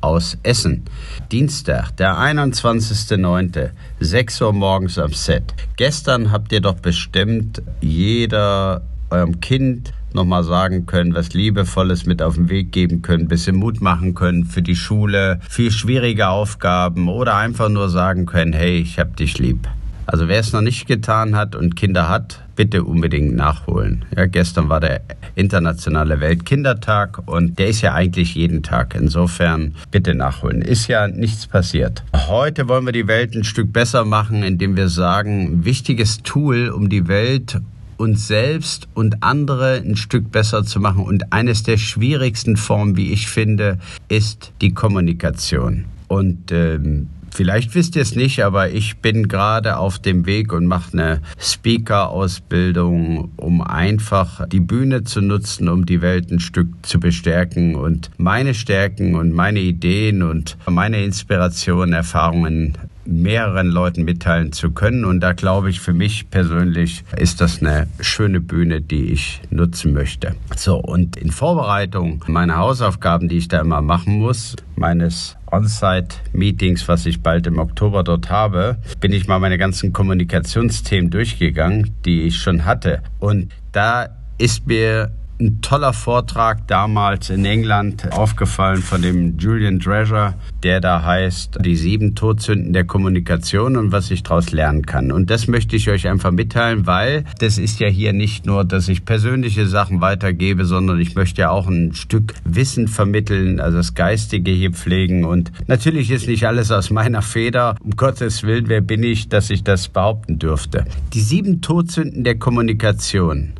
aus Essen. Dienstag, der 21.09., 6 Uhr morgens am Set. Gestern habt ihr doch bestimmt jeder eurem Kind nochmal sagen können, was Liebevolles mit auf den Weg geben können, bisschen Mut machen können für die Schule, für schwierige Aufgaben oder einfach nur sagen können, hey, ich hab dich lieb. Also wer es noch nicht getan hat und Kinder hat, bitte unbedingt nachholen. Ja, gestern war der internationale Weltkindertag und der ist ja eigentlich jeden Tag. Insofern bitte nachholen. Ist ja nichts passiert. Heute wollen wir die Welt ein Stück besser machen, indem wir sagen, wichtiges Tool, um die Welt uns selbst und andere ein Stück besser zu machen. Und eines der schwierigsten Formen, wie ich finde, ist die Kommunikation. Und ähm, Vielleicht wisst ihr es nicht, aber ich bin gerade auf dem Weg und mache eine Speaker-Ausbildung, um einfach die Bühne zu nutzen, um die Welt ein Stück zu bestärken und meine Stärken und meine Ideen und meine Inspiration, Erfahrungen mehreren Leuten mitteilen zu können. Und da glaube ich, für mich persönlich ist das eine schöne Bühne, die ich nutzen möchte. So, und in Vorbereitung meiner Hausaufgaben, die ich da immer machen muss, meines On-Site-Meetings, was ich bald im Oktober dort habe, bin ich mal meine ganzen Kommunikationsthemen durchgegangen, die ich schon hatte. Und da ist mir ein toller Vortrag damals in England aufgefallen von dem Julian Treasure, der da heißt Die sieben Todsünden der Kommunikation und was ich daraus lernen kann. Und das möchte ich euch einfach mitteilen, weil das ist ja hier nicht nur, dass ich persönliche Sachen weitergebe, sondern ich möchte ja auch ein Stück Wissen vermitteln, also das Geistige hier pflegen. Und natürlich ist nicht alles aus meiner Feder. Um Gottes Willen, wer bin ich, dass ich das behaupten dürfte? Die sieben Todsünden der Kommunikation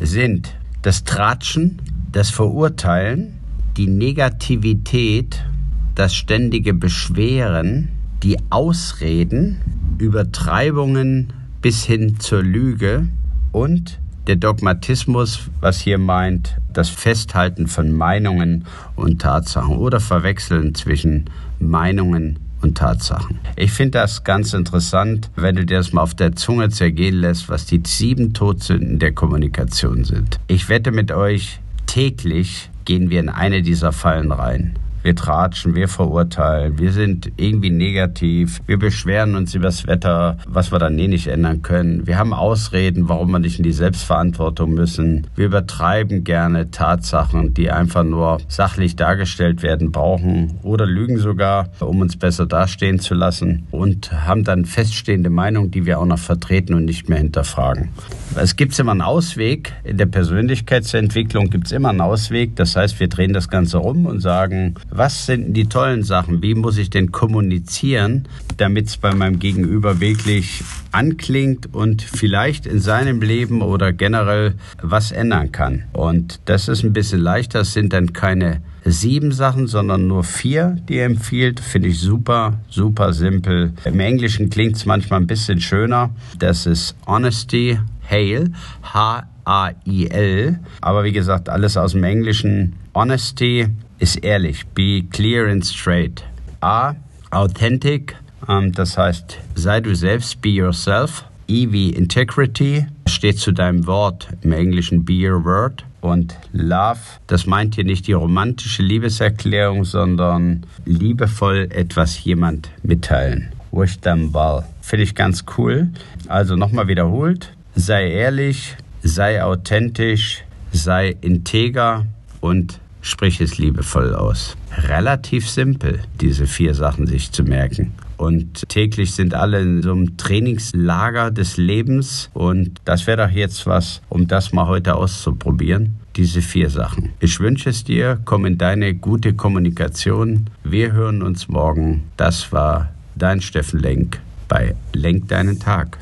sind das Tratschen, das Verurteilen, die Negativität, das ständige Beschweren, die Ausreden, Übertreibungen bis hin zur Lüge und der Dogmatismus, was hier meint, das Festhalten von Meinungen und Tatsachen oder Verwechseln zwischen Meinungen und Tatsachen. Ich finde das ganz interessant, wenn du dir das mal auf der Zunge zergehen lässt, was die sieben Todsünden der Kommunikation sind. Ich wette mit euch, täglich gehen wir in eine dieser Fallen rein wir tratschen, wir verurteilen, wir sind irgendwie negativ, wir beschweren uns über das Wetter, was wir dann eh nicht ändern können. Wir haben Ausreden, warum wir nicht in die Selbstverantwortung müssen. Wir übertreiben gerne Tatsachen, die einfach nur sachlich dargestellt werden brauchen oder lügen sogar, um uns besser dastehen zu lassen und haben dann feststehende Meinungen, die wir auch noch vertreten und nicht mehr hinterfragen. Es gibt immer einen Ausweg. In der Persönlichkeitsentwicklung gibt es immer einen Ausweg. Das heißt, wir drehen das Ganze rum und sagen, was sind die tollen Sachen? Wie muss ich denn kommunizieren, damit es bei meinem Gegenüber wirklich anklingt und vielleicht in seinem Leben oder generell was ändern kann? Und das ist ein bisschen leichter. Es sind dann keine sieben Sachen, sondern nur vier, die er empfiehlt. Finde ich super, super simpel. Im Englischen klingt es manchmal ein bisschen schöner. Das ist Honesty, Hail, H-A-I-L. Aber wie gesagt, alles aus dem Englischen. Honesty, ist ehrlich. Be clear and straight. A. Authentic. Ähm, das heißt, sei du selbst. Be yourself. E wie Integrity. Steht zu deinem Wort. Im Englischen be your word. Und Love, das meint hier nicht die romantische Liebeserklärung, sondern liebevoll etwas jemand mitteilen. Wish them well. Finde ich ganz cool. Also nochmal wiederholt. Sei ehrlich, sei authentisch, sei integer und sprich es liebevoll aus. Relativ simpel, diese vier Sachen sich zu merken. Und täglich sind alle in so einem Trainingslager des Lebens. Und das wäre doch jetzt was, um das mal heute auszuprobieren. Diese vier Sachen. Ich wünsche es dir, komm in deine gute Kommunikation. Wir hören uns morgen. Das war dein Steffen Lenk bei Lenk deinen Tag.